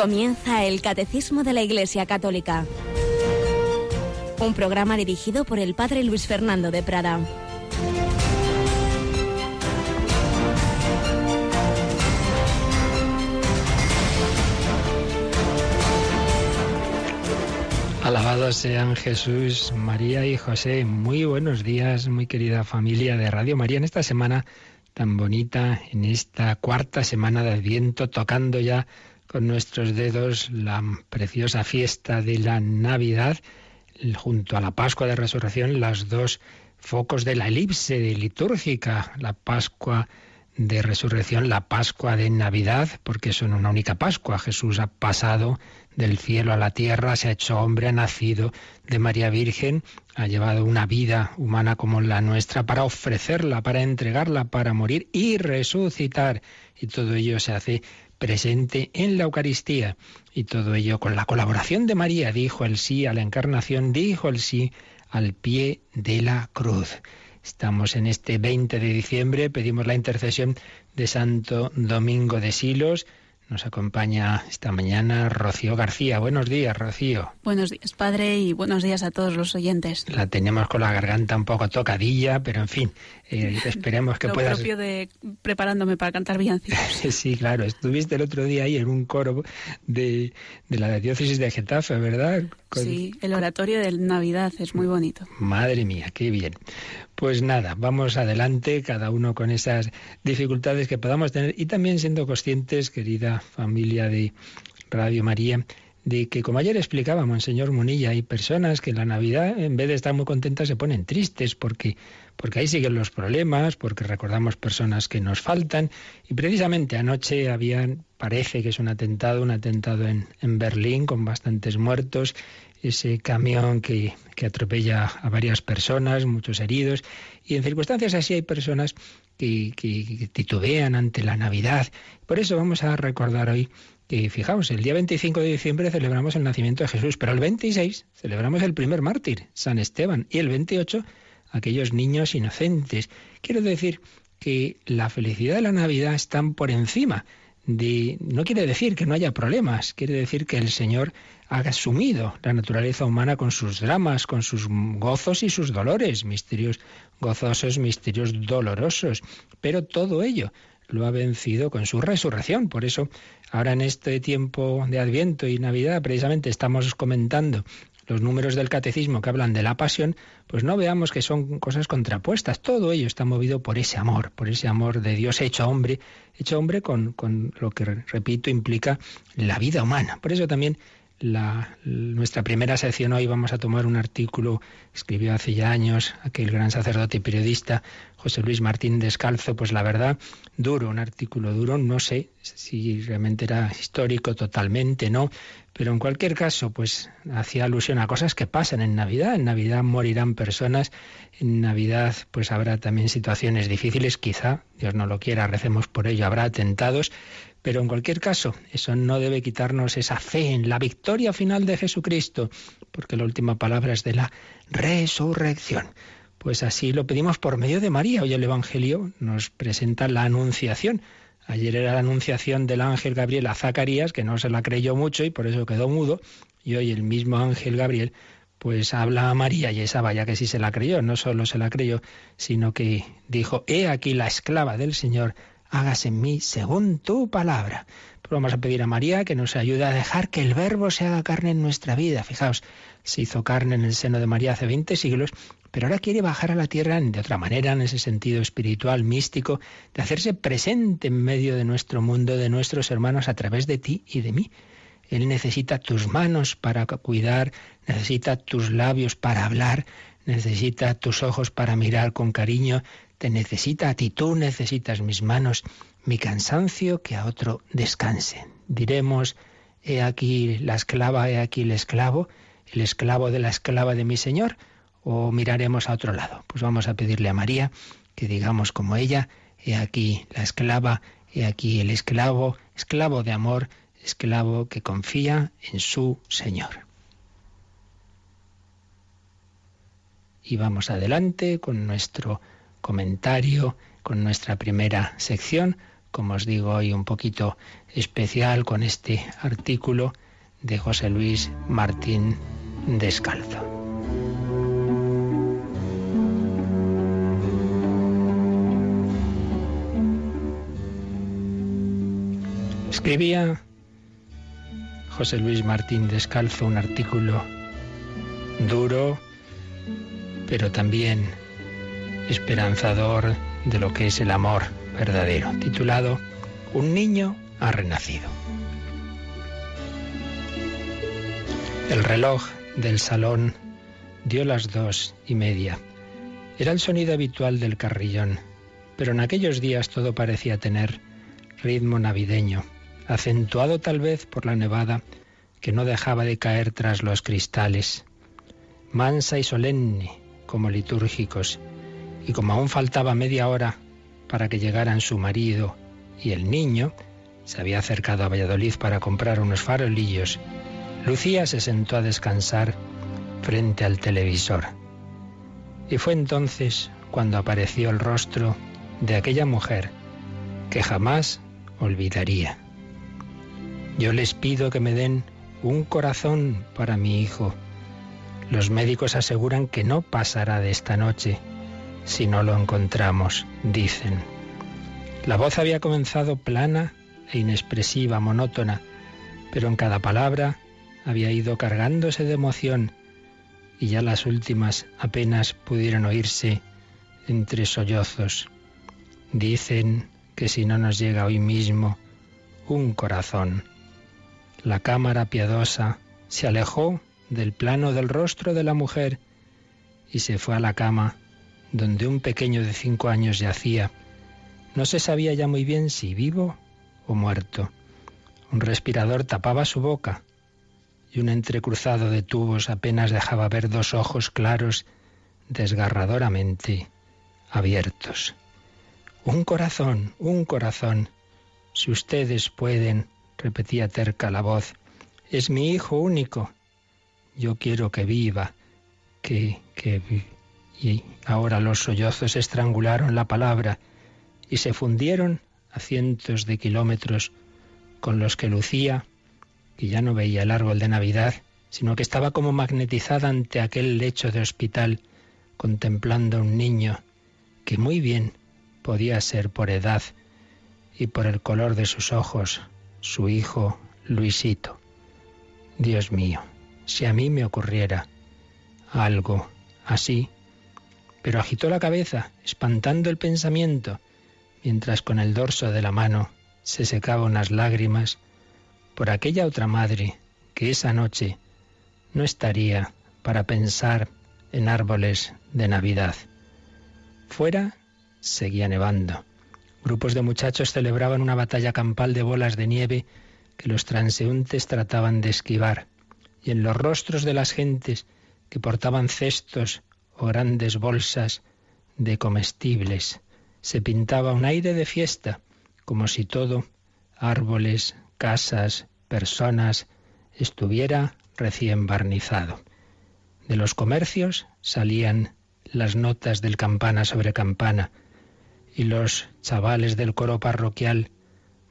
Comienza el Catecismo de la Iglesia Católica. Un programa dirigido por el Padre Luis Fernando de Prada. Alabados sean Jesús, María y José. Muy buenos días, muy querida familia de Radio María. En esta semana tan bonita, en esta cuarta semana de Adviento, tocando ya con nuestros dedos la preciosa fiesta de la Navidad, junto a la Pascua de Resurrección, las dos focos de la elipse litúrgica, la Pascua de Resurrección, la Pascua de Navidad, porque son una única Pascua. Jesús ha pasado del cielo a la tierra, se ha hecho hombre, ha nacido de María Virgen, ha llevado una vida humana como la nuestra para ofrecerla, para entregarla, para morir y resucitar. Y todo ello se hace presente en la Eucaristía. Y todo ello con la colaboración de María, dijo el sí a la encarnación, dijo el sí al pie de la cruz. Estamos en este 20 de diciembre, pedimos la intercesión de Santo Domingo de Silos, nos acompaña esta mañana Rocío García. Buenos días, Rocío. Buenos días, padre, y buenos días a todos los oyentes. La tenemos con la garganta un poco tocadilla, pero en fin, eh, esperemos que Lo puedas... propio de preparándome para cantar villancicos. sí, claro. Estuviste el otro día ahí en un coro de, de la diócesis de Getafe, ¿verdad? Sí, el oratorio de Navidad es muy bonito. Madre mía, qué bien. Pues nada, vamos adelante, cada uno con esas dificultades que podamos tener y también siendo conscientes, querida familia de Radio María, de que, como ayer explicaba Monseñor Munilla, hay personas que en la Navidad, en vez de estar muy contentas, se ponen tristes porque, porque ahí siguen los problemas, porque recordamos personas que nos faltan. Y precisamente anoche había, parece que es un atentado, un atentado en, en Berlín con bastantes muertos ese camión que, que, atropella a varias personas, muchos heridos, y en circunstancias así hay personas que, que, titubean ante la Navidad. Por eso vamos a recordar hoy que, fijaos, el día 25 de diciembre celebramos el nacimiento de Jesús, pero el 26 celebramos el primer mártir, San Esteban, y el 28 aquellos niños inocentes. Quiero decir que la felicidad de la Navidad están por encima de, no quiere decir que no haya problemas, quiere decir que el Señor ha asumido la naturaleza humana con sus dramas, con sus gozos y sus dolores, misterios gozosos, misterios dolorosos, pero todo ello lo ha vencido con su resurrección. Por eso, ahora en este tiempo de Adviento y Navidad, precisamente estamos comentando los números del catecismo que hablan de la pasión, pues no veamos que son cosas contrapuestas. Todo ello está movido por ese amor, por ese amor de Dios hecho hombre, hecho hombre con, con lo que, repito, implica la vida humana. Por eso también la, nuestra primera sección hoy vamos a tomar un artículo escribió hace ya años aquel gran sacerdote y periodista José Luis Martín Descalzo, pues la verdad, duro, un artículo duro, no sé si realmente era histórico totalmente, no, pero en cualquier caso, pues hacía alusión a cosas que pasan en Navidad. En Navidad morirán personas, en Navidad pues habrá también situaciones difíciles, quizá, Dios no lo quiera, recemos por ello, habrá atentados, pero en cualquier caso, eso no debe quitarnos esa fe en la victoria final de Jesucristo, porque la última palabra es de la resurrección. Pues así lo pedimos por medio de María. Hoy el Evangelio nos presenta la anunciación. Ayer era la anunciación del ángel Gabriel a Zacarías, que no se la creyó mucho y por eso quedó mudo. Y hoy el mismo ángel Gabriel pues habla a María y esa vaya que sí se la creyó, no solo se la creyó, sino que dijo, he aquí la esclava del Señor, hágase en mí según tu palabra. Pero vamos a pedir a María que nos ayude a dejar que el verbo se haga carne en nuestra vida. Fijaos, se hizo carne en el seno de María hace 20 siglos, pero ahora quiere bajar a la tierra de otra manera, en ese sentido espiritual, místico, de hacerse presente en medio de nuestro mundo, de nuestros hermanos, a través de ti y de mí. Él necesita tus manos para cuidar, necesita tus labios para hablar, necesita tus ojos para mirar con cariño, te necesita a ti, tú necesitas mis manos, mi cansancio, que a otro descanse. Diremos, he aquí la esclava, he aquí el esclavo, el esclavo de la esclava de mi Señor, o miraremos a otro lado. Pues vamos a pedirle a María que digamos como ella, he aquí la esclava, he aquí el esclavo, esclavo de amor, esclavo que confía en su Señor. Y vamos adelante con nuestro comentario, con nuestra primera sección, como os digo hoy, un poquito especial con este artículo de José Luis Martín Descalzo. Escribía José Luis Martín Descalzo un artículo duro, pero también esperanzador de lo que es el amor verdadero, titulado Un niño ha renacido. El reloj del salón dio las dos y media. Era el sonido habitual del carrillón, pero en aquellos días todo parecía tener ritmo navideño, acentuado tal vez por la nevada que no dejaba de caer tras los cristales, mansa y solemne como litúrgicos, y como aún faltaba media hora para que llegaran su marido y el niño, se había acercado a Valladolid para comprar unos farolillos, Lucía se sentó a descansar frente al televisor. Y fue entonces cuando apareció el rostro de aquella mujer que jamás olvidaría. Yo les pido que me den un corazón para mi hijo. Los médicos aseguran que no pasará de esta noche si no lo encontramos, dicen. La voz había comenzado plana e inexpresiva, monótona, pero en cada palabra había ido cargándose de emoción y ya las últimas apenas pudieron oírse entre sollozos. Dicen que si no nos llega hoy mismo un corazón. La cámara piadosa se alejó del plano del rostro de la mujer y se fue a la cama donde un pequeño de cinco años yacía. No se sabía ya muy bien si vivo o muerto. Un respirador tapaba su boca y un entrecruzado de tubos apenas dejaba ver dos ojos claros desgarradoramente abiertos. Un corazón, un corazón. Si ustedes pueden, repetía terca la voz, es mi hijo único. Yo quiero que viva, que, que, y ahora los sollozos estrangularon la palabra y se fundieron a cientos de kilómetros con los que Lucía, que ya no veía el árbol de Navidad, sino que estaba como magnetizada ante aquel lecho de hospital, contemplando a un niño que muy bien podía ser por edad y por el color de sus ojos, su hijo Luisito. Dios mío, si a mí me ocurriera algo así, pero agitó la cabeza, espantando el pensamiento, mientras con el dorso de la mano se secaba unas lágrimas por aquella otra madre que esa noche no estaría para pensar en árboles de Navidad. Fuera seguía nevando. Grupos de muchachos celebraban una batalla campal de bolas de nieve que los transeúntes trataban de esquivar, y en los rostros de las gentes que portaban cestos o grandes bolsas de comestibles. Se pintaba un aire de fiesta, como si todo, árboles, casas, personas, estuviera recién barnizado. De los comercios salían las notas del campana sobre campana, y los chavales del coro parroquial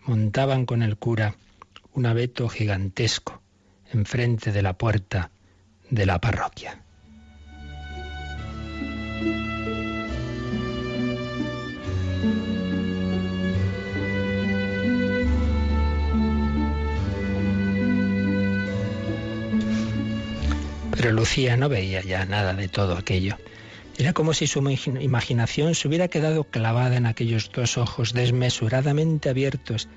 montaban con el cura un abeto gigantesco enfrente de la puerta de la parroquia. Pero Lucía no veía ya nada de todo aquello. Era como si su imaginación se hubiera quedado clavada en aquellos dos ojos desmesuradamente abiertos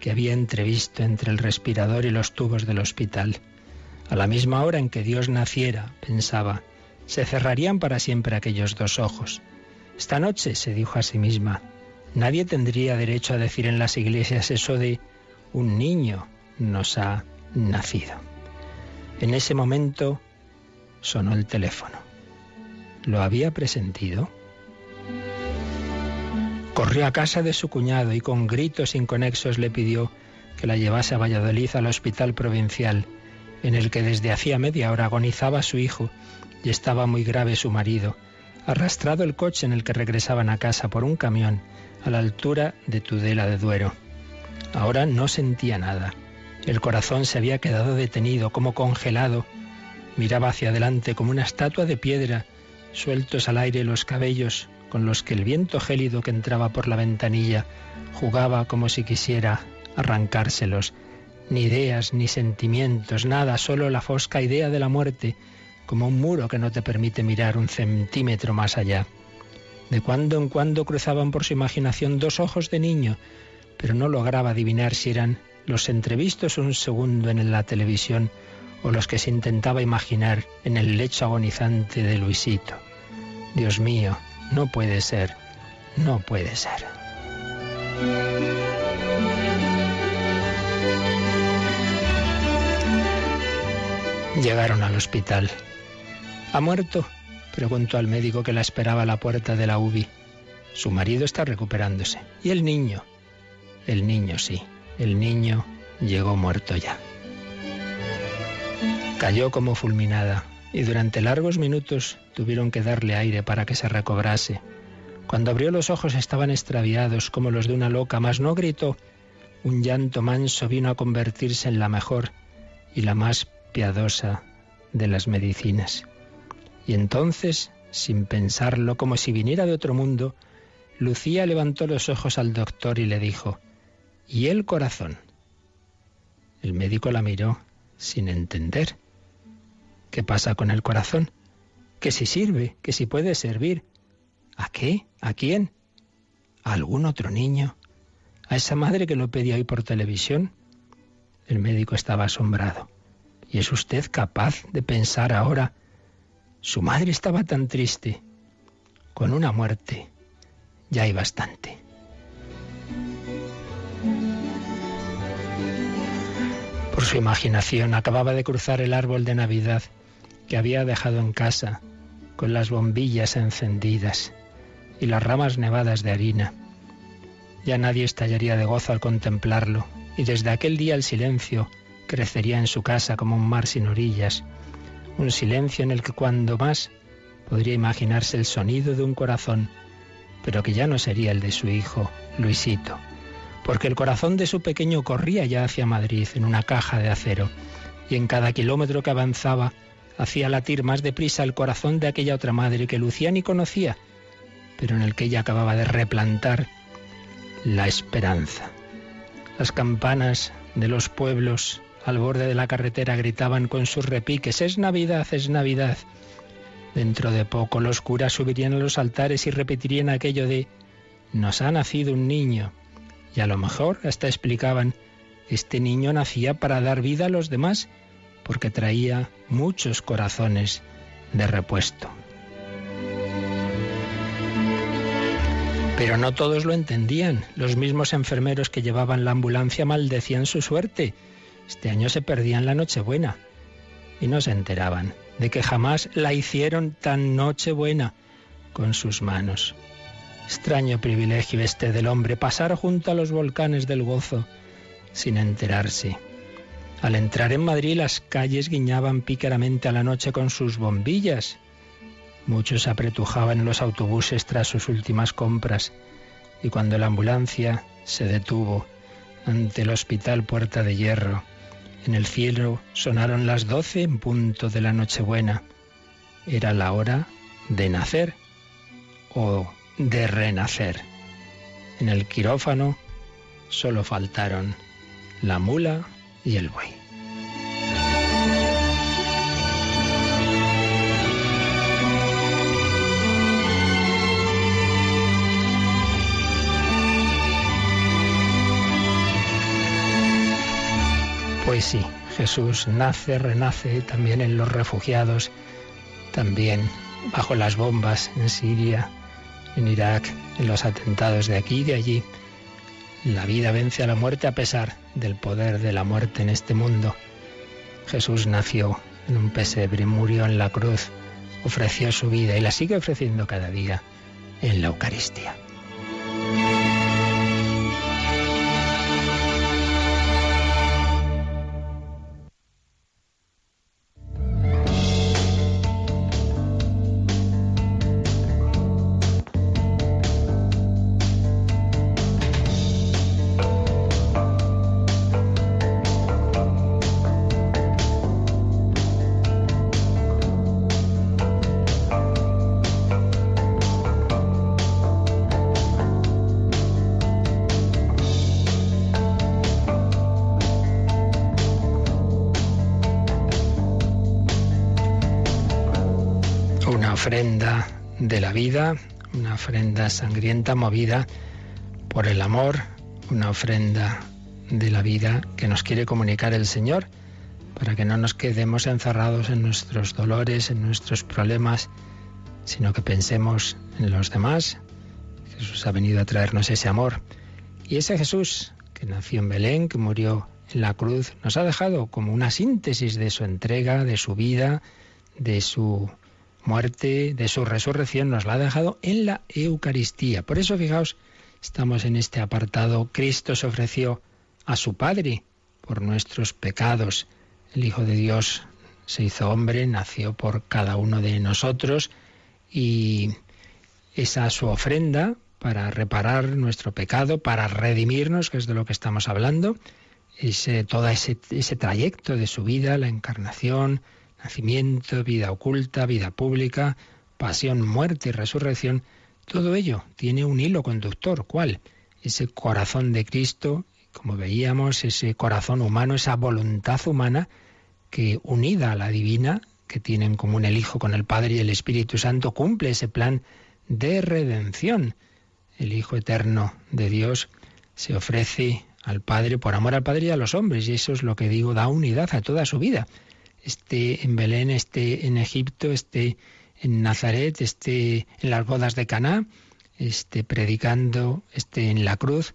que había entrevisto entre el respirador y los tubos del hospital. A la misma hora en que Dios naciera, pensaba, se cerrarían para siempre aquellos dos ojos. Esta noche, se dijo a sí misma, nadie tendría derecho a decir en las iglesias eso de un niño nos ha nacido. En ese momento Sonó el teléfono. ¿Lo había presentido? Corrió a casa de su cuñado y con gritos inconexos le pidió que la llevase a Valladolid al hospital provincial, en el que desde hacía media hora agonizaba su hijo y estaba muy grave su marido, arrastrado el coche en el que regresaban a casa por un camión a la altura de Tudela de Duero. Ahora no sentía nada. El corazón se había quedado detenido, como congelado. Miraba hacia adelante como una estatua de piedra, sueltos al aire los cabellos con los que el viento gélido que entraba por la ventanilla jugaba como si quisiera arrancárselos. Ni ideas, ni sentimientos, nada, solo la fosca idea de la muerte, como un muro que no te permite mirar un centímetro más allá. De cuando en cuando cruzaban por su imaginación dos ojos de niño, pero no lograba adivinar si eran los entrevistos un segundo en la televisión o los que se intentaba imaginar en el lecho agonizante de Luisito. Dios mío, no puede ser, no puede ser. Llegaron al hospital. ¿Ha muerto? preguntó al médico que la esperaba a la puerta de la UBI. Su marido está recuperándose. ¿Y el niño? El niño sí. El niño llegó muerto ya. Cayó como fulminada y durante largos minutos tuvieron que darle aire para que se recobrase. Cuando abrió los ojos estaban extraviados como los de una loca, mas no gritó. Un llanto manso vino a convertirse en la mejor y la más piadosa de las medicinas. Y entonces, sin pensarlo, como si viniera de otro mundo, Lucía levantó los ojos al doctor y le dijo, ¿y el corazón? El médico la miró sin entender. ¿Qué pasa con el corazón? Que si sirve, que si puede servir. ¿A qué? ¿A quién? ¿A algún otro niño? ¿A esa madre que lo pedía hoy por televisión? El médico estaba asombrado. ¿Y es usted capaz de pensar ahora su madre estaba tan triste. Con una muerte ya hay bastante. Por su imaginación acababa de cruzar el árbol de Navidad que había dejado en casa, con las bombillas encendidas y las ramas nevadas de harina. Ya nadie estallaría de gozo al contemplarlo, y desde aquel día el silencio crecería en su casa como un mar sin orillas, un silencio en el que cuando más podría imaginarse el sonido de un corazón, pero que ya no sería el de su hijo, Luisito, porque el corazón de su pequeño corría ya hacia Madrid en una caja de acero, y en cada kilómetro que avanzaba hacía latir más deprisa el corazón de aquella otra madre que Lucía ni conocía, pero en el que ella acababa de replantar la esperanza. Las campanas de los pueblos al borde de la carretera gritaban con sus repiques, es Navidad, es Navidad. Dentro de poco los curas subirían a los altares y repetirían aquello de, nos ha nacido un niño. Y a lo mejor hasta explicaban, este niño nacía para dar vida a los demás, porque traía muchos corazones de repuesto. Pero no todos lo entendían. Los mismos enfermeros que llevaban la ambulancia maldecían su suerte este año se perdían la Nochebuena y no se enteraban de que jamás la hicieron tan Nochebuena con sus manos. Extraño privilegio este del hombre, pasar junto a los volcanes del gozo sin enterarse. Al entrar en Madrid las calles guiñaban pícaramente a la noche con sus bombillas. Muchos apretujaban los autobuses tras sus últimas compras y cuando la ambulancia se detuvo ante el hospital Puerta de Hierro, en el cielo sonaron las doce en punto de la Nochebuena. Era la hora de nacer o de renacer. En el quirófano solo faltaron la mula y el buey. Pues sí, Jesús nace, renace también en los refugiados, también bajo las bombas en Siria, en Irak, en los atentados de aquí y de allí. La vida vence a la muerte a pesar del poder de la muerte en este mundo. Jesús nació en un pesebre, murió en la cruz, ofreció su vida y la sigue ofreciendo cada día en la Eucaristía. Ofrenda de la vida, una ofrenda sangrienta movida por el amor, una ofrenda de la vida que nos quiere comunicar el Señor para que no nos quedemos encerrados en nuestros dolores, en nuestros problemas, sino que pensemos en los demás. Jesús ha venido a traernos ese amor. Y ese Jesús que nació en Belén, que murió en la cruz, nos ha dejado como una síntesis de su entrega, de su vida, de su muerte, de su resurrección, nos la ha dejado en la Eucaristía. Por eso, fijaos, estamos en este apartado. Cristo se ofreció a su Padre por nuestros pecados. El Hijo de Dios se hizo hombre, nació por cada uno de nosotros y esa su ofrenda para reparar nuestro pecado, para redimirnos, que es de lo que estamos hablando, ese, todo ese, ese trayecto de su vida, la encarnación, nacimiento, vida oculta, vida pública, pasión, muerte y resurrección, todo ello tiene un hilo conductor. ¿Cuál? Ese corazón de Cristo, como veíamos, ese corazón humano, esa voluntad humana que unida a la divina, que tiene en común el Hijo con el Padre y el Espíritu Santo, cumple ese plan de redención. El Hijo eterno de Dios se ofrece al Padre por amor al Padre y a los hombres, y eso es lo que digo, da unidad a toda su vida. Esté en Belén, esté en Egipto, esté en Nazaret, esté en las bodas de Caná, esté predicando, esté en la cruz,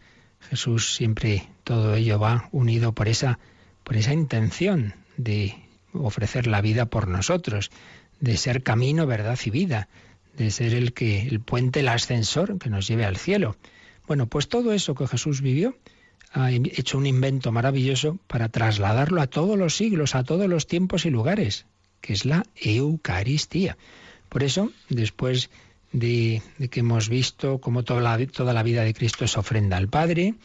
Jesús siempre todo ello va unido por esa por esa intención de ofrecer la vida por nosotros, de ser camino, verdad y vida, de ser el que el puente, el ascensor que nos lleve al cielo. Bueno, pues todo eso que Jesús vivió ha hecho un invento maravilloso para trasladarlo a todos los siglos, a todos los tiempos y lugares, que es la Eucaristía. Por eso, después de, que hemos visto cómo toda la, toda la vida de Cristo es ofrenda al Padre,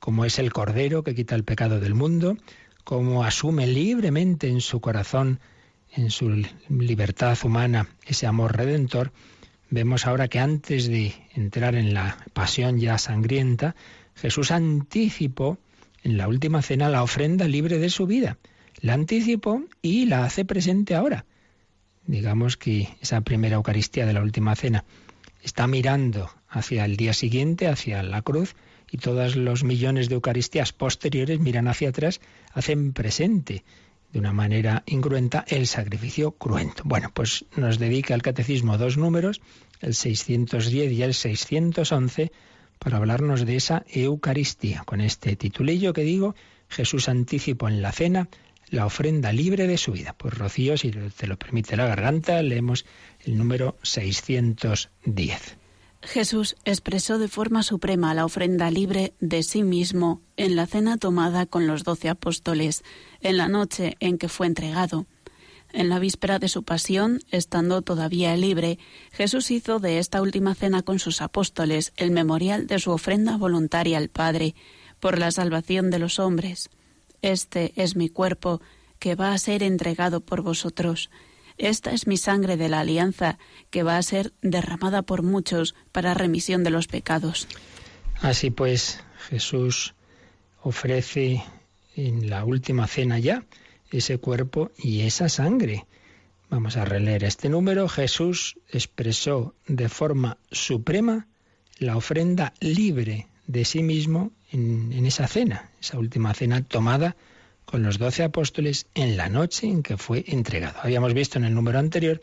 como es el Cordero que quita el pecado del mundo, cómo asume libremente en su corazón, en su libertad humana, ese amor redentor, vemos ahora que antes de entrar en la pasión ya sangrienta, Jesús anticipó en la última cena la ofrenda libre de su vida. La anticipó y la hace presente ahora. Digamos que esa primera Eucaristía de la última cena está mirando hacia el día siguiente, hacia la cruz, y todos los millones de Eucaristías posteriores miran hacia atrás, hacen presente de una manera incruenta el sacrificio cruento. Bueno, pues nos dedica el catecismo dos números, el 610 y el 611, para hablarnos de esa Eucaristía, con este titulillo que digo, Jesús anticipó en la cena la ofrenda libre de su vida. Pues Rocío, si te lo permite la garganta, leemos el número 610. Jesús expresó de forma suprema la ofrenda libre de sí mismo en la cena tomada con los doce apóstoles, en la noche en que fue entregado. En la víspera de su pasión, estando todavía libre, Jesús hizo de esta última cena con sus apóstoles el memorial de su ofrenda voluntaria al Padre, por la salvación de los hombres. Este es mi cuerpo, que va a ser entregado por vosotros. Esta es mi sangre de la alianza, que va a ser derramada por muchos para remisión de los pecados. Así pues, Jesús ofrece en la última cena ya ese cuerpo y esa sangre. Vamos a releer este número. Jesús expresó de forma suprema la ofrenda libre de sí mismo en, esa cena, esa última cena tomada con los doce apóstoles en la noche en que fue entregado. Habíamos visto en el número anterior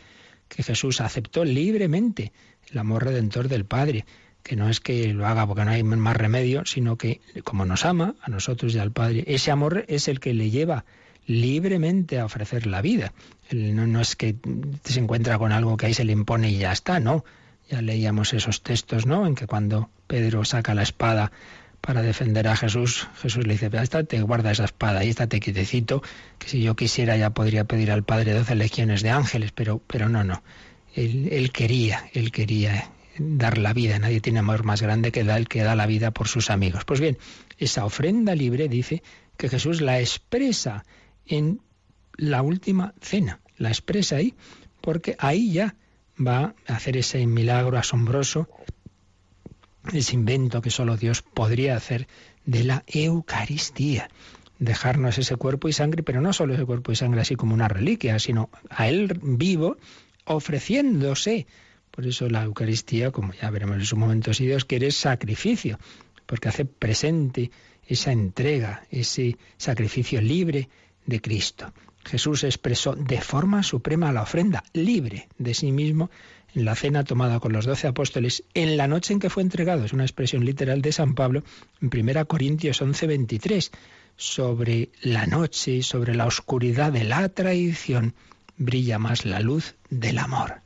que Jesús aceptó libremente el amor redentor del Padre, que no es que lo haga porque no hay más remedio, sino que como nos ama a nosotros y al Padre, ese amor es el que le lleva libremente a ofrecer la vida. No, es que se encuentra con algo que ahí se le impone y ya está, no. Ya leíamos esos textos, ¿no? En que cuando Pedro saca la espada para defender a Jesús, Jesús le dice, estate, guarda esa espada y estate quietecito, que si yo quisiera ya podría pedir al Padre doce legiones de ángeles, pero, pero no, no. Él, él quería, él quería dar la vida. Nadie tiene amor más grande que el que da la vida por sus amigos. Pues bien, esa ofrenda libre dice que Jesús la expresa en la última cena. La expresa ahí porque ahí ya va a hacer ese milagro asombroso, ese invento que solo Dios podría hacer de la Eucaristía. Dejarnos ese cuerpo y sangre, pero no solo ese cuerpo y sangre así como una reliquia, sino a Él vivo, ofreciéndose. Por eso la Eucaristía, como ya veremos en su momento, si Dios quiere, es sacrificio, porque hace presente esa entrega, ese sacrificio libre de Cristo. Jesús expresó de forma suprema la ofrenda libre de sí mismo en la cena tomada con los doce apóstoles en la noche en que fue entregado. Es una expresión literal de San Pablo en 1 Corintios 11, 23. Sobre la noche, sobre la oscuridad de la traición, brilla más la luz del amor.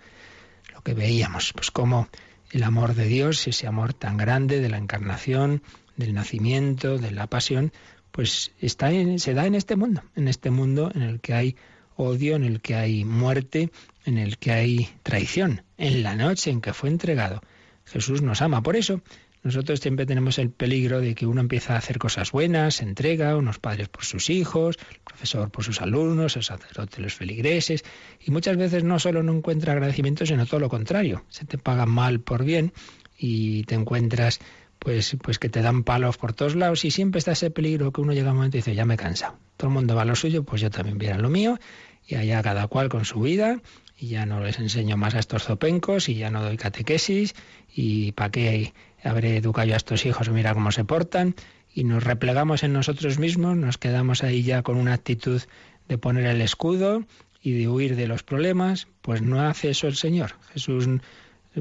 Lo que veíamos, pues como el amor de Dios, ese amor tan grande de la encarnación, del nacimiento, de la pasión, pues está en, se da en este mundo, en este mundo en el que hay odio, en el que hay muerte, en el que hay traición. En la noche en que fue entregado, Jesús nos ama. Por eso, nosotros siempre tenemos el peligro de que uno empieza a hacer cosas buenas, se entrega, unos padres por sus hijos, el profesor por sus alumnos, el sacerdote los feligreses, y muchas veces no solo no encuentra agradecimiento, sino todo lo contrario. Se te paga mal por bien y te encuentras pues, pues que te dan palos por todos lados y siempre está ese peligro que uno llega a un momento y dice, ya me he cansado. Todo el mundo va a lo suyo, pues yo también voy a lo mío y allá cada cual con su vida y ya no les enseño más a estos zopencos y ya no doy catequesis y para qué habré educado yo a estos hijos, mira cómo se portan y nos replegamos en nosotros mismos, nos quedamos ahí ya con una actitud de poner el escudo y de huir de los problemas, pues no hace eso el Señor. Jesús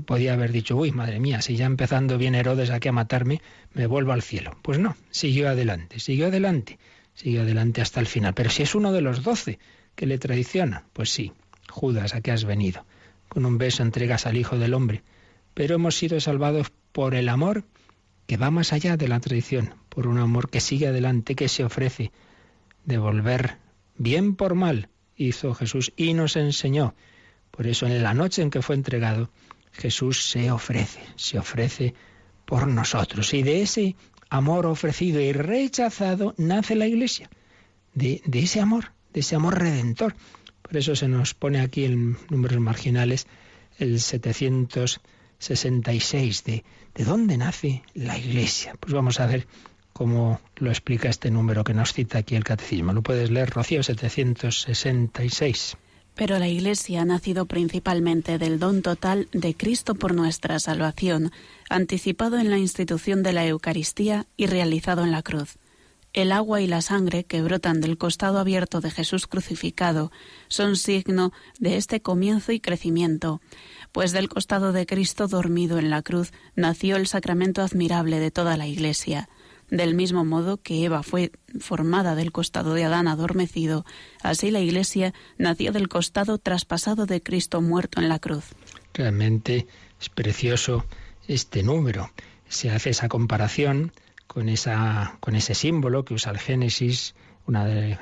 podía haber dicho, uy, madre mía, si ya empezando bien Herodes aquí a matarme, me vuelvo al cielo. Pues no, siguió adelante, siguió adelante, siguió adelante hasta el final. Pero si es uno de los doce que le traiciona, pues sí, Judas, ¿a qué has venido? Con un beso entregas al Hijo del Hombre. Pero hemos sido salvados por el amor que va más allá de la traición, por un amor que sigue adelante, que se ofrece. Devolver bien por mal, hizo Jesús y nos enseñó. Por eso en la noche en que fue entregado, Jesús se ofrece, se ofrece por nosotros. Y de ese amor ofrecido y rechazado nace la Iglesia. De, ese amor, de ese amor redentor. Por eso se nos pone aquí en números marginales el 766 de, de dónde nace la Iglesia. Pues vamos a ver cómo lo explica este número que nos cita aquí el Catecismo. Lo puedes leer, Rocío, 766. Pero la Iglesia ha nacido principalmente del don total de Cristo por nuestra salvación, anticipado en la institución de la Eucaristía y realizado en la cruz. El agua y la sangre que brotan del costado abierto de Jesús crucificado son signo de este comienzo y crecimiento, pues del costado de Cristo dormido en la cruz nació el sacramento admirable de toda la Iglesia. Del mismo modo que Eva fue formada del costado de Adán adormecido, así la Iglesia nació del costado traspasado de Cristo muerto en la cruz. Realmente es precioso este número. Se hace esa comparación con, esa, con ese símbolo que usa el Génesis, una de,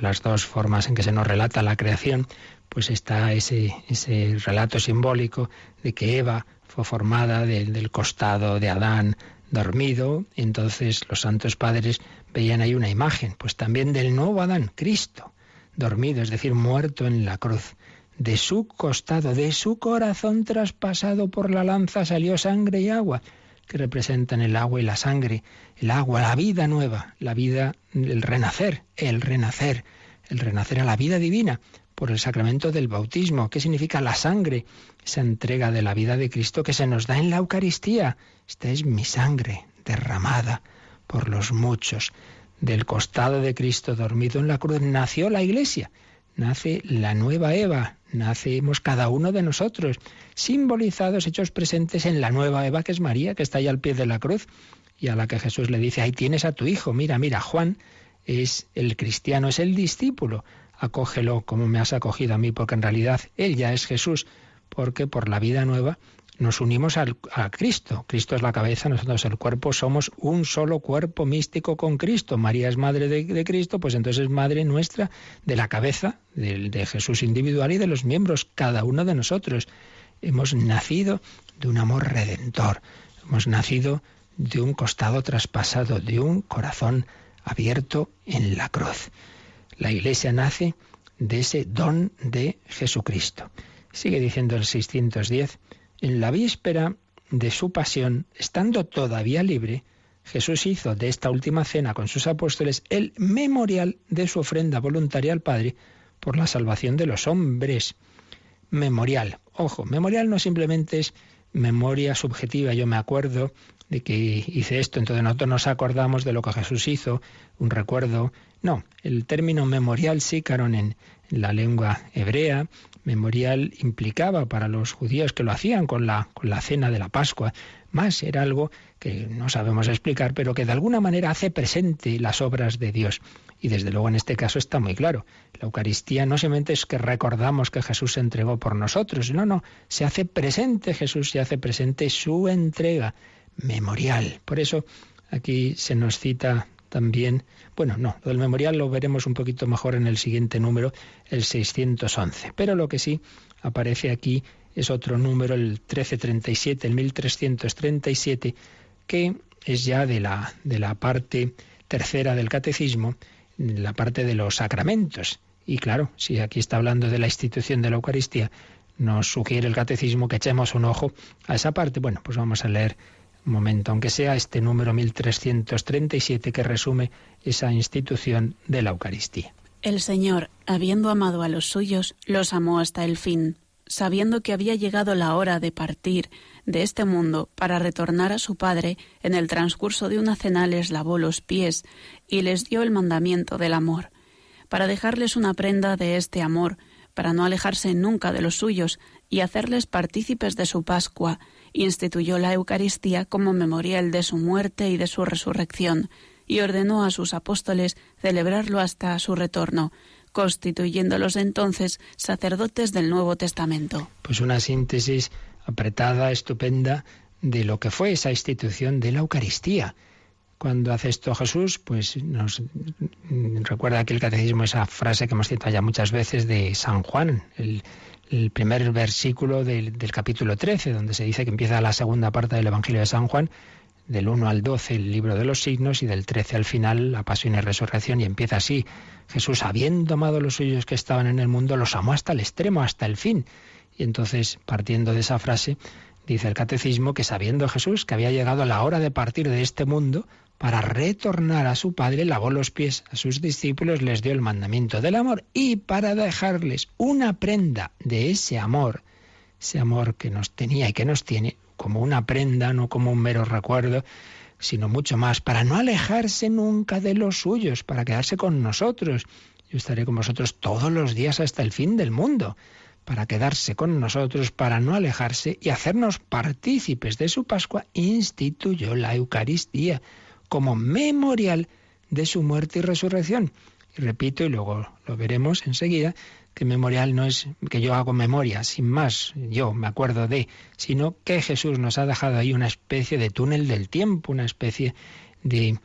las dos formas en que se nos relata la creación, pues está ese, ese relato simbólico de que Eva fue formada del costado de Adán dormido, entonces los santos padres veían ahí una imagen, pues también del nuevo Adán, Cristo, dormido, es decir, muerto en la cruz. De su costado, de su corazón traspasado por la lanza salió sangre y agua, que representan el agua y la sangre, el agua, la vida nueva, la vida, el renacer, el renacer, el renacer a la vida divina por el sacramento del bautismo. ¿Qué significa la sangre? Esa entrega de la vida de Cristo que se nos da en la Eucaristía. Esta es mi sangre derramada por los muchos. Del costado de Cristo dormido en la cruz nació la Iglesia. Nace la nueva Eva, nacemos cada uno de nosotros, simbolizados, hechos presentes en la nueva Eva que es María, que está ahí al pie de la cruz, y a la que Jesús le dice, ahí tienes a tu hijo, mira, mira, Juan es el cristiano, es el discípulo, acógelo como me has acogido a mí, porque en realidad Él ya es Jesús, porque por la vida nueva nos unimos al, a Cristo. Cristo es la cabeza, nosotros el cuerpo, somos un solo cuerpo místico con Cristo. María es madre de, Cristo, pues entonces es madre nuestra de la cabeza, de, de Jesús individual y de los miembros, cada uno de nosotros. Hemos nacido de un amor redentor, hemos nacido de un costado traspasado, de un corazón abierto en la cruz. La Iglesia nace de ese don de Jesucristo. Sigue diciendo el 610, en la víspera de su pasión, estando todavía libre, Jesús hizo de esta última cena con sus apóstoles el memorial de su ofrenda voluntaria al Padre por la salvación de los hombres. memorial. Ojo, memorial no simplemente es memoria subjetiva, yo me acuerdo de que hice esto, entonces nosotros nos acordamos de lo que Jesús hizo, un recuerdo. No, el término memorial sí, Caron, en, la lengua hebrea, memorial implicaba para los judíos que lo hacían con la, con la cena de la Pascua, más era algo que no sabemos explicar, pero que de alguna manera hace presente las obras de Dios. Y desde luego en este caso está muy claro. La Eucaristía no solamente es que recordamos que Jesús se entregó por nosotros, no, no, se hace presente Jesús, se hace presente su entrega memorial. Por eso aquí se nos cita también, bueno, no, lo del memorial lo veremos un poquito mejor en el siguiente número, el 611. Pero lo que sí aparece aquí es otro número, el 1337, el 1337, que es ya de la, de la parte tercera del catecismo, la parte de los sacramentos. Y claro, si aquí está hablando de la institución de la Eucaristía, nos sugiere el catecismo que echemos un ojo a esa parte. Bueno, pues vamos a leer momento, aunque sea este número 1337 que resume esa institución de la Eucaristía. El Señor, habiendo amado a los suyos, los amó hasta el fin, sabiendo que había llegado la hora de partir de este mundo para retornar a su Padre, en el transcurso de una cena les lavó los pies y les dio el mandamiento del amor, para dejarles una prenda de este amor, para no alejarse nunca de los suyos y hacerles partícipes de su Pascua, instituyó la Eucaristía como memorial de su muerte y de su resurrección, y ordenó a sus apóstoles celebrarlo hasta su retorno, constituyéndolos entonces sacerdotes del Nuevo Testamento. Pues una síntesis apretada, estupenda, de lo que fue esa institución de la Eucaristía. Cuando hace esto Jesús, pues nos recuerda aquí el catecismo esa frase que hemos citado ya muchas veces de San Juan, el, el primer versículo del, del, capítulo 13, donde se dice que empieza la segunda parte del Evangelio de San Juan, del 1 al 12 el libro de los signos y del 13 al final la pasión y resurrección y empieza así. Jesús, habiendo amado los suyos que estaban en el mundo, los amó hasta el extremo, hasta el fin. Y entonces, partiendo de esa frase, dice el catecismo que sabiendo Jesús que había llegado la hora de partir de este mundo, para retornar a su Padre, lavó los pies a sus discípulos, les dio el mandamiento del amor y para dejarles una prenda de ese amor, ese amor que nos tenía y que nos tiene, como una prenda, no como un mero recuerdo, sino mucho más, para no alejarse nunca de los suyos, para quedarse con nosotros. Yo estaré con vosotros todos los días hasta el fin del mundo, para quedarse con nosotros, para no alejarse y hacernos partícipes de su Pascua, instituyó la Eucaristía como memorial de su muerte y resurrección. Y repito, y luego lo veremos enseguida, que memorial no es que yo hago memoria, sin más, yo me acuerdo de, sino que Jesús nos ha dejado ahí una especie de túnel del tiempo, una especie de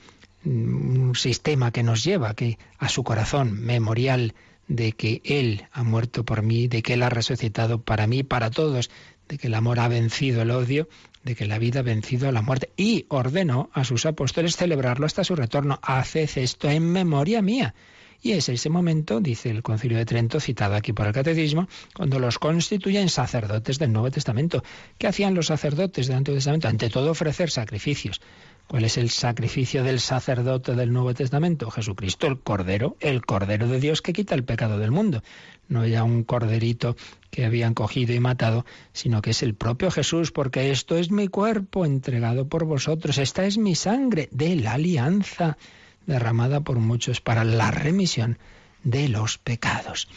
mm, sistema que nos lleva que a su corazón memorial de que Él ha muerto por mí, de que Él ha resucitado para mí, para todos, de que el amor ha vencido el odio, de que la vida ha vencido a la muerte y ordenó a sus apóstoles celebrarlo hasta su retorno. Haced esto en memoria mía. Y es ese momento, dice el Concilio de Trento, citado aquí por el Catecismo, cuando los constituyen sacerdotes del Nuevo Testamento. ¿Qué hacían los sacerdotes del Antiguo Testamento? Ante todo ofrecer sacrificios. ¿Cuál es el sacrificio del sacerdote del Nuevo Testamento? Jesucristo, el Cordero, el Cordero de Dios que quita el pecado del mundo. No ya un corderito que habían cogido y matado, sino que es el propio Jesús, porque esto es mi cuerpo entregado por vosotros, esta es mi sangre de la alianza derramada por muchos para la remisión de los pecados.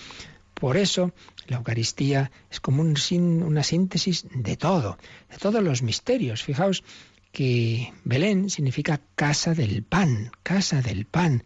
Por eso la Eucaristía es como un, una síntesis de todo, de todos los misterios. Fijaos que Belén significa casa del pan, casa del pan.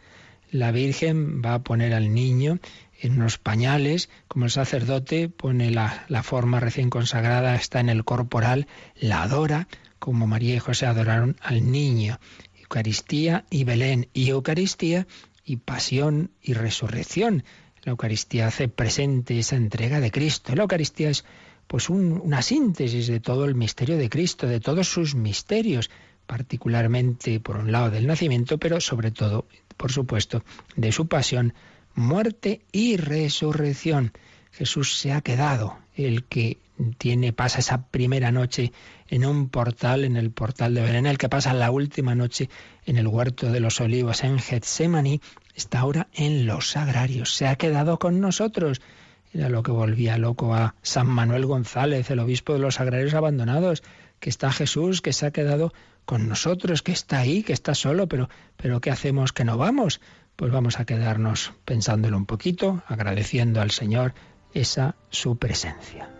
La Virgen va a poner al niño en unos pañales, como el sacerdote pone la, la forma recién consagrada, está en el corporal, la adora, como María y José adoraron al niño. Eucaristía y Belén, y Eucaristía y pasión y resurrección. La Eucaristía hace presente esa entrega de Cristo. La Eucaristía es pues una síntesis de todo el misterio de Cristo, de todos sus misterios, particularmente por un lado del nacimiento, pero sobre todo, por supuesto, de su pasión, muerte y resurrección. Jesús se ha quedado, el que tiene pasa esa primera noche en un portal, en el portal de Belén, el que pasa la última noche en el huerto de los olivos en Getsemaní, está ahora en los sagrarios, se ha quedado con nosotros Era lo que volvía loco a San Manuel González, el obispo de los agrarios abandonados, que está Jesús, que se ha quedado con nosotros, que está ahí, que está solo, pero, pero ¿qué hacemos que no vamos? Pues vamos a quedarnos pensándolo un poquito, agradeciendo al Señor esa su presencia.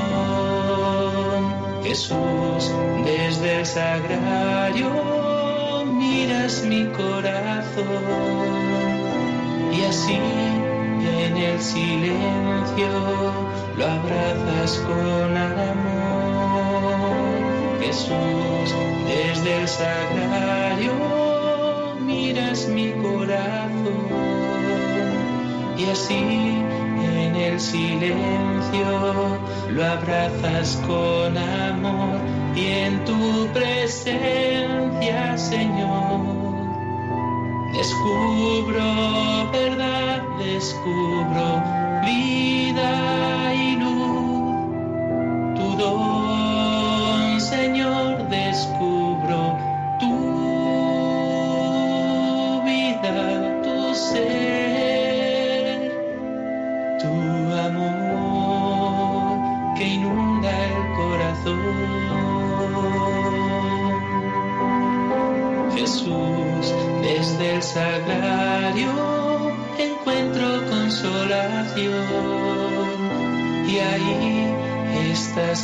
Jesús, desde el sagrario miras mi corazón y así en el silencio lo abrazas con amor. Jesús, desde el sagrario miras mi corazón y así el silencio lo abrazas con amor y en tu presencia, Señor Descubro verdad, descubro vida y luz. Tu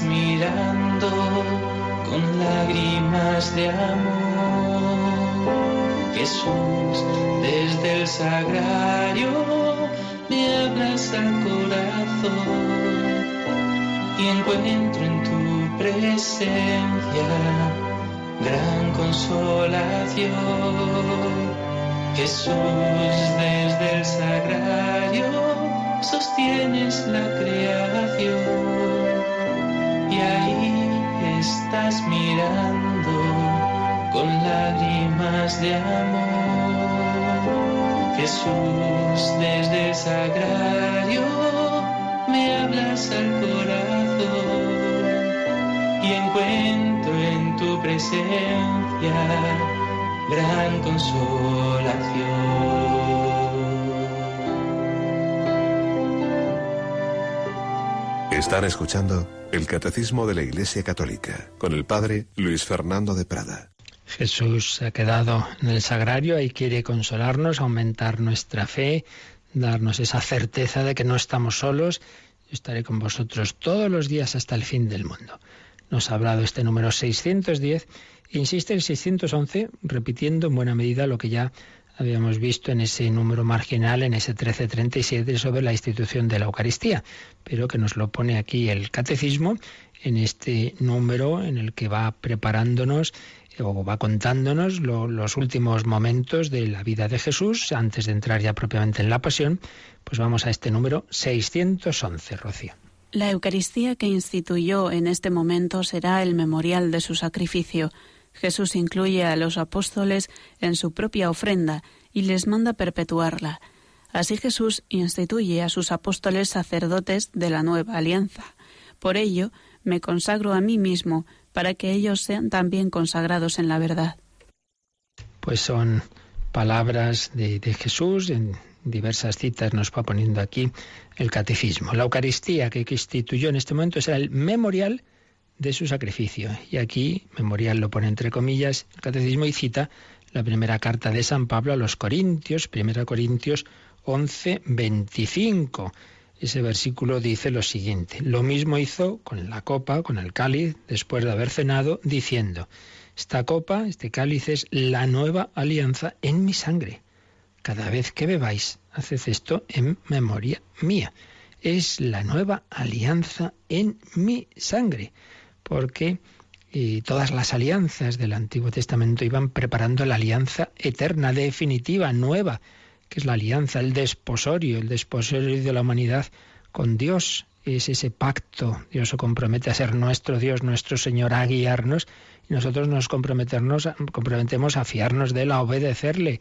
mirando con lágrimas de amor. Jesús, desde el sagrario me abras al corazón y encuentro en tu presencia gran consolación. Jesús, desde el sagrario sostienes la creación y ahí estás mirando con lágrimas de amor. Jesús, desde el sagrario me hablas al corazón y encuentro en tu presencia gran consolación. Están escuchando el Catecismo de la Iglesia Católica con el Padre Luis Fernando de Prada. Jesús se ha quedado en el sagrario y quiere consolarnos, aumentar nuestra fe, darnos esa certeza de que no estamos solos. Yo estaré con vosotros todos los días hasta el fin del mundo nos ha hablado este número 610. Insiste el 611 repitiendo en buena medida lo que ya habíamos visto en ese número marginal, en ese 1337, sobre la institución de la Eucaristía, pero que nos lo pone aquí el catecismo en este número en el que va preparándonos o va contándonos los últimos momentos de la vida de Jesús antes de entrar ya propiamente en la pasión, pues vamos a este número 611, Rocío. La Eucaristía que instituyó en este momento será el memorial de su sacrificio. Jesús incluye a los apóstoles en su propia ofrenda y les manda perpetuarla. Así Jesús instituye a sus apóstoles sacerdotes de la nueva alianza. Por ello, me consagro a mí mismo para que ellos sean también consagrados en la verdad. Pues son palabras de, Jesús, en diversas citas nos va poniendo aquí el catecismo. La Eucaristía que instituyó en este momento será el memorial de su sacrificio. Y aquí, memorial lo pone entre comillas, el catecismo y cita la primera carta de San Pablo a los Corintios, 1 Corintios 11, 25 ese versículo dice lo siguiente, lo mismo hizo con la copa, con el cáliz, después de haber cenado, diciendo, esta copa, este cáliz es la nueva alianza en mi sangre. Cada vez que bebáis, haced esto en memoria mía. Es la nueva alianza en mi sangre, porque y todas las alianzas del Antiguo Testamento iban preparando la alianza eterna, definitiva, nueva, que es la alianza, el desposorio, el desposorio de la humanidad con Dios. Es ese pacto. Dios se compromete a ser nuestro Dios, nuestro Señor, a guiarnos y nosotros nos comprometemos, comprometemos a fiarnos de Él, a obedecerle,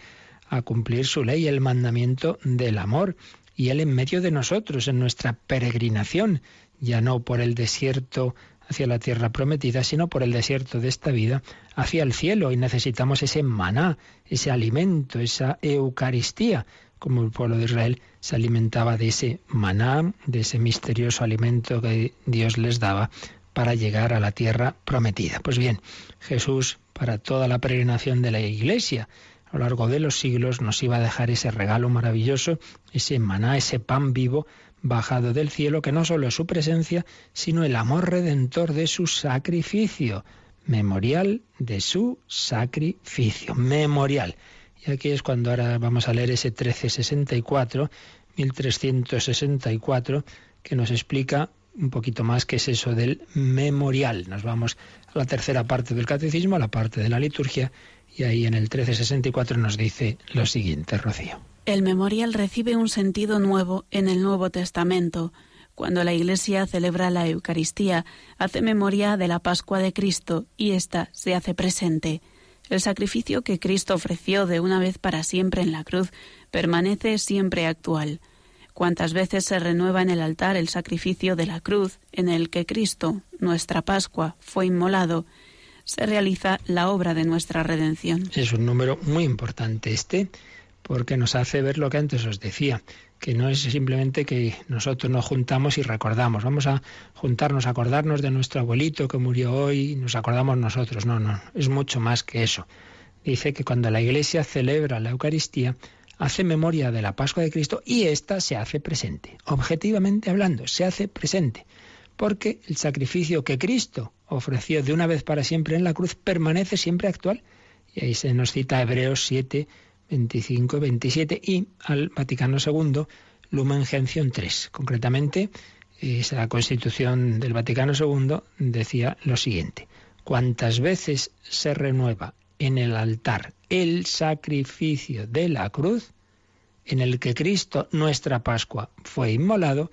a cumplir su ley, el mandamiento del amor. Y Él en medio de nosotros, en nuestra peregrinación, ya no por el desierto hacia la tierra prometida, sino por el desierto de esta vida hacia el cielo. Y necesitamos ese maná, ese alimento, esa Eucaristía, como el pueblo de Israel se alimentaba de ese maná, de ese misterioso alimento que Dios les daba para llegar a la tierra prometida. Pues bien, Jesús, para toda la peregrinación de la Iglesia, a lo largo de los siglos, nos iba a dejar ese regalo maravilloso, ese maná, ese pan vivo, bajado del cielo, que no solo es su presencia, sino el amor redentor de su sacrificio, memorial de su sacrificio, memorial. Y aquí es cuando ahora vamos a leer ese 1364, 1364, que nos explica un poquito más qué es eso del memorial. Nos vamos a la tercera parte del catecismo, a la parte de la liturgia, y ahí en el 1364 nos dice lo siguiente, Rocío. El memorial recibe un sentido nuevo en el Nuevo Testamento. Cuando la Iglesia celebra la Eucaristía, hace memoria de la Pascua de Cristo y ésta se hace presente. El sacrificio que Cristo ofreció de una vez para siempre en la cruz permanece siempre actual. Cuántas veces se renueva en el altar el sacrificio de la cruz en el que Cristo, nuestra Pascua, fue inmolado, se realiza la obra de nuestra redención. Es un número muy importante este porque nos hace ver lo que antes os decía, que no es simplemente que nosotros nos juntamos y recordamos, vamos a juntarnos, acordarnos de nuestro abuelito que murió hoy y nos acordamos nosotros, no, no, es mucho más que eso. Dice que cuando la Iglesia celebra la Eucaristía, hace memoria de la Pascua de Cristo y ésta se hace presente, objetivamente hablando, se hace presente, porque el sacrificio que Cristo ofreció de una vez para siempre en la cruz permanece siempre actual. Y ahí se nos cita Hebreos 7, 25 27 y al Vaticano II Lumen Gentium 3. Concretamente, esa constitución del Vaticano II decía lo siguiente, cuantas veces se renueva en el altar el sacrificio de la cruz, en el que Cristo, nuestra Pascua, fue inmolado,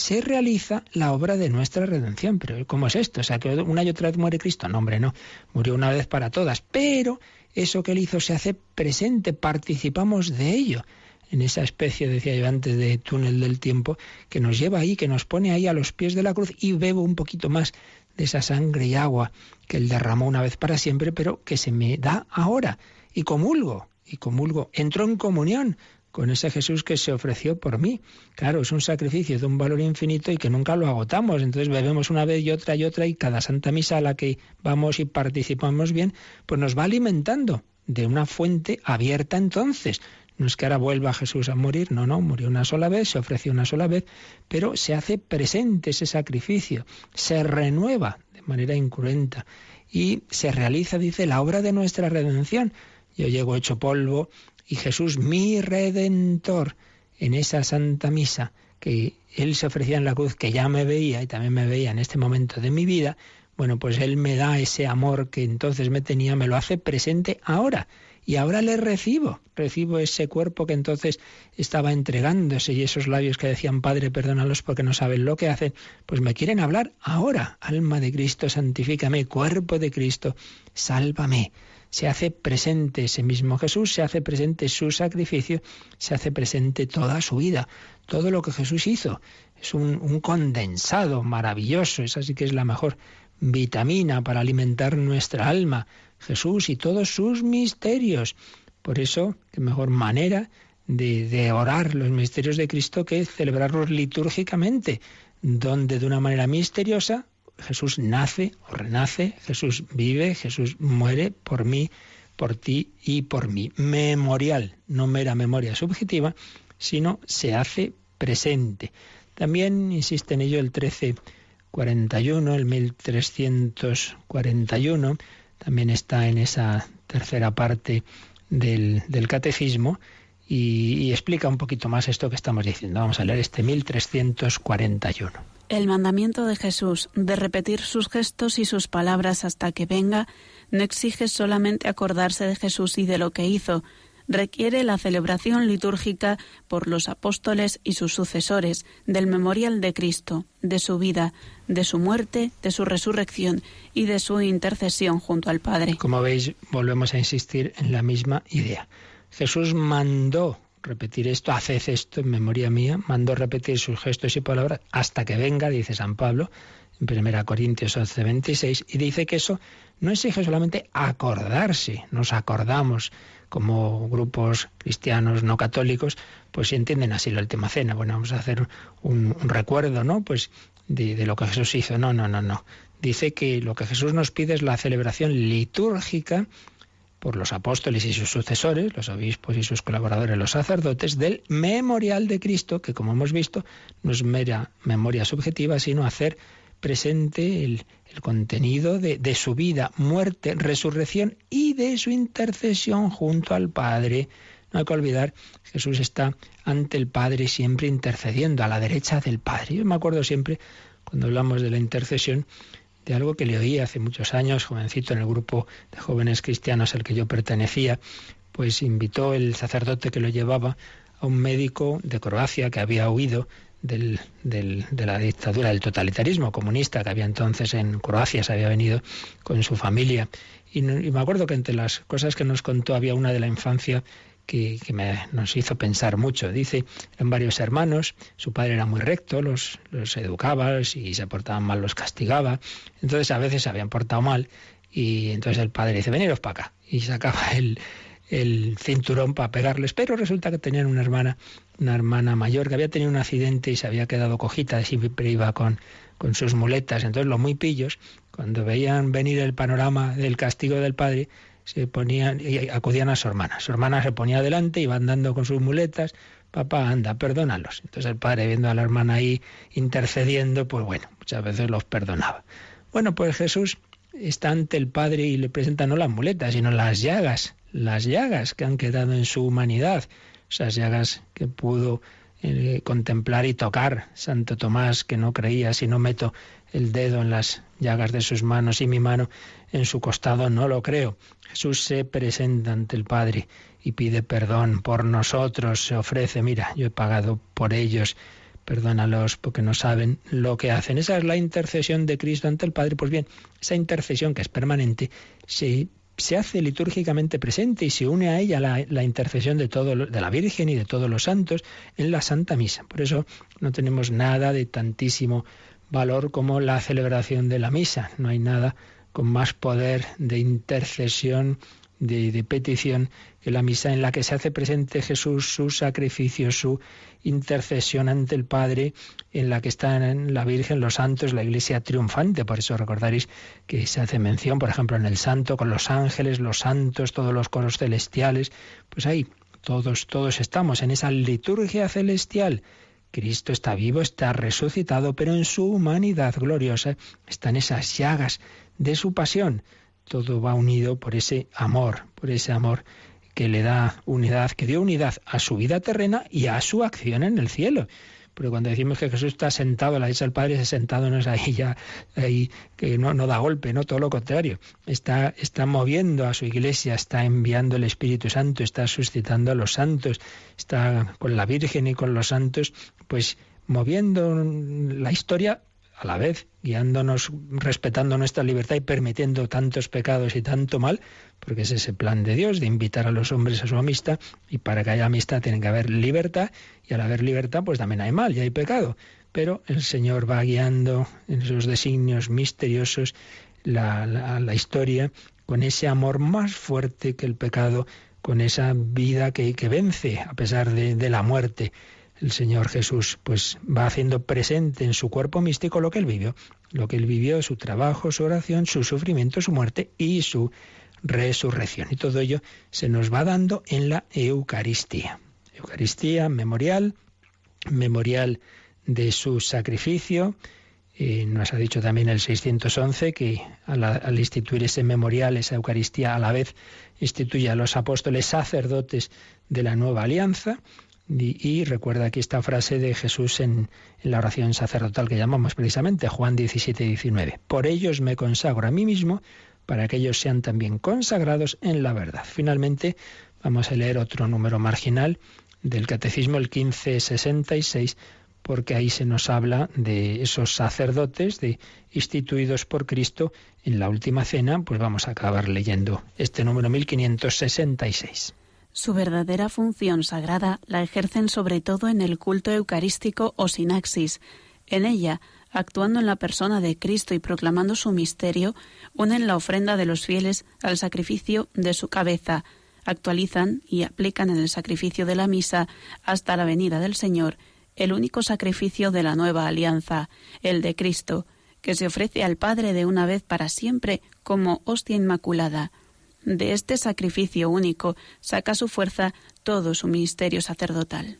se realiza la obra de nuestra redención. Pero ¿cómo es esto? O sea, que una y otra vez muere Cristo. No, hombre, no. Murió una vez para todas. Pero eso que él hizo se hace presente, participamos de ello en esa especie, decía yo antes, de túnel del tiempo, que nos lleva ahí, que nos pone ahí a los pies de la cruz y bebo un poquito más de esa sangre y agua que él derramó una vez para siempre, pero que se me da ahora. Y comulgo, y comulgo, entro en comunión con ese Jesús que se ofreció por mí. Claro, es un sacrificio de un valor infinito y que nunca lo agotamos. Entonces bebemos una vez y otra y otra y cada Santa Misa a la que vamos y participamos bien, pues nos va alimentando de una fuente abierta entonces. No es que ahora vuelva Jesús a morir, no, no, murió una sola vez, se ofreció una sola vez, pero se hace presente ese sacrificio, se renueva de manera incruenta y se realiza, dice, la obra de nuestra redención. Yo llego hecho polvo, y Jesús mi redentor en esa Santa Misa que Él se ofrecía en la cruz, que ya me veía y también me veía en este momento de mi vida, bueno, pues Él me da ese amor que entonces me tenía, me lo hace presente ahora. Y ahora le recibo, recibo ese cuerpo que entonces estaba entregándose y esos labios que decían, Padre, perdónalos porque no saben lo que hacen, pues me quieren hablar ahora. Alma de Cristo, santifícame, cuerpo de Cristo, sálvame se hace presente ese mismo Jesús, se hace presente su sacrificio, se hace presente toda su vida, todo lo que Jesús hizo. Es un, condensado maravilloso, esa sí que es la mejor vitamina para alimentar nuestra alma, Jesús y todos sus misterios. Por eso, qué mejor manera de, de, orar los misterios de Cristo que celebrarlos litúrgicamente, donde de una manera misteriosa Jesús nace o renace, Jesús vive, Jesús muere por mí, por ti y por mí. Memorial, no mera memoria subjetiva, sino se hace presente. También insiste en ello el 1341, el 1341, también está en esa tercera parte del, catecismo y, y explica un poquito más esto que estamos diciendo. Vamos a leer este 1341. El mandamiento de Jesús de repetir sus gestos y sus palabras hasta que venga no exige solamente acordarse de Jesús y de lo que hizo, requiere la celebración litúrgica por los apóstoles y sus sucesores del memorial de Cristo, de su vida, de su muerte, de su resurrección y de su intercesión junto al Padre. Como veis, volvemos a insistir en la misma idea. Jesús mandó repetir esto, haced esto en memoria mía, mandó repetir sus gestos y palabras hasta que venga, dice San Pablo, en 1 Corintios 11, 26, y dice que eso no exige solamente acordarse, nos acordamos como grupos cristianos no católicos, pues si entienden así la última cena, bueno, vamos a hacer un, recuerdo, ¿no? Pues de, de lo que Jesús hizo, no, no, no, no. Dice que lo que Jesús nos pide es la celebración litúrgica por los apóstoles y sus sucesores, los obispos y sus colaboradores, los sacerdotes, del memorial de Cristo, que como hemos visto no es mera memoria subjetiva, sino hacer presente el, contenido de, de, su vida, muerte, resurrección y de su intercesión junto al Padre. No hay que olvidar, Jesús está ante el Padre siempre intercediendo, a la derecha del Padre. Yo me acuerdo siempre, cuando hablamos de la intercesión, de algo que le oí hace muchos años, jovencito, en el grupo de jóvenes cristianos al que yo pertenecía, pues invitó el sacerdote que lo llevaba a un médico de Croacia que había huido del, del, de la dictadura, del totalitarismo comunista que había entonces en Croacia, se había venido con su familia. Y, y, me acuerdo que entre las cosas que nos contó había una de la infancia que, me, nos hizo pensar mucho. Dice, eran varios hermanos, su padre era muy recto, los, los educaba, si se portaban mal los castigaba, entonces a veces se habían portado mal y entonces el padre dice, veniros para acá y sacaba el, el cinturón para pegarles, pero resulta que tenían una hermana, una hermana mayor que había tenido un accidente y se había quedado cojita, siempre iba con, con sus muletas, entonces los muy pillos, cuando veían venir el panorama del castigo del padre, se ponían y acudían a su hermana. Su hermana se ponía delante, iba andando con sus muletas, papá, anda, perdónalos. Entonces el padre, viendo a la hermana ahí intercediendo, pues bueno, muchas veces los perdonaba. Bueno, pues Jesús está ante el Padre y le presenta no las muletas, sino las llagas, las llagas que han quedado en su humanidad, esas llagas que pudo eh, contemplar y tocar Santo Tomás, que no creía, si no meto el dedo en las llagas de sus manos y mi mano en su costado, no lo creo. Jesús se presenta ante el Padre y pide perdón por nosotros, se ofrece, mira, yo he pagado por ellos, perdónalos porque no saben lo que hacen. Esa es la intercesión de Cristo ante el Padre. Pues bien, esa intercesión que es permanente se, se hace litúrgicamente presente y se une a ella la, la intercesión de, todo, de la Virgen y de todos los santos en la Santa Misa. Por eso no tenemos nada de tantísimo valor como la celebración de la misa. No hay nada con más poder de intercesión, de, petición, que la misa en la que se hace presente Jesús, su sacrificio, su intercesión ante el Padre, en la que están la Virgen, los santos, la Iglesia triunfante. Por eso recordaréis que se hace mención, por ejemplo, en el Santo, con los ángeles, los santos, todos los coros celestiales. Pues ahí todos, todos estamos en esa liturgia celestial Cristo está vivo, está resucitado, pero en su humanidad gloriosa están esas llagas de su pasión. Todo va unido por ese amor, por ese amor que le da unidad, que dio unidad a su vida terrena y a su acción en el cielo. Porque cuando decimos que Jesús está sentado a la derecha del Padre, ese sentado no es ahí ya, ahí, que no, no da golpe, no, todo lo contrario. Está, está moviendo a su iglesia, está enviando el Espíritu Santo, está suscitando a los santos, está con la Virgen y con los santos, pues moviendo la historia a la vez guiándonos, respetando nuestra libertad y permitiendo tantos pecados y tanto mal, porque es ese plan de Dios de invitar a los hombres a su amistad y para que haya amistad tiene que haber libertad y al haber libertad pues también hay mal y hay pecado. Pero el Señor va guiando en esos designios misteriosos la, la, historia con ese amor más fuerte que el pecado, con esa vida que, que vence a pesar de, de la muerte el Señor Jesús pues va haciendo presente en su cuerpo místico lo que él vivió, lo que él vivió, su trabajo, su oración, su sufrimiento, su muerte y su resurrección. Y todo ello se nos va dando en la Eucaristía. Eucaristía, memorial, memorial de su sacrificio. Y nos ha dicho también el 611 que al, instituir ese memorial, esa Eucaristía, a la vez instituye a los apóstoles sacerdotes de la nueva alianza y, recuerda aquí esta frase de Jesús en, la oración sacerdotal que llamamos precisamente Juan 17 y 19. Por ellos me consagro a mí mismo para que ellos sean también consagrados en la verdad. Finalmente, vamos a leer otro número marginal del Catecismo, el 1566, porque ahí se nos habla de esos sacerdotes de, instituidos por Cristo en la última cena, pues vamos a acabar leyendo este número 1566. Su verdadera función sagrada la ejercen sobre todo en el culto eucarístico o sinaxis. En ella, actuando en la persona de Cristo y proclamando su misterio, unen la ofrenda de los fieles al sacrificio de su cabeza, actualizan y aplican en el sacrificio de la misa hasta la venida del Señor el único sacrificio de la nueva alianza, el de Cristo, que se ofrece al Padre de una vez para siempre como hostia inmaculada. De este sacrificio único saca su fuerza todo su ministerio sacerdotal.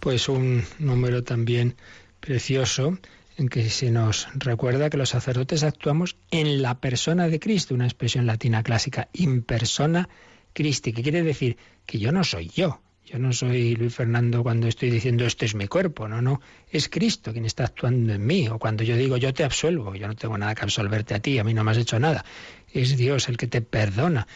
Pues un número también precioso en que se nos recuerda que los sacerdotes actuamos en la persona de Cristo, una expresión latina clásica, in persona Christi, que quiere decir que yo no soy yo, yo no soy Luis Fernando cuando estoy diciendo esto es mi cuerpo, no, no, es Cristo quien está actuando en mí, o cuando yo digo yo te absuelvo, yo no tengo nada que absolverte a ti, a mí no me has hecho nada, es Dios el que te perdona,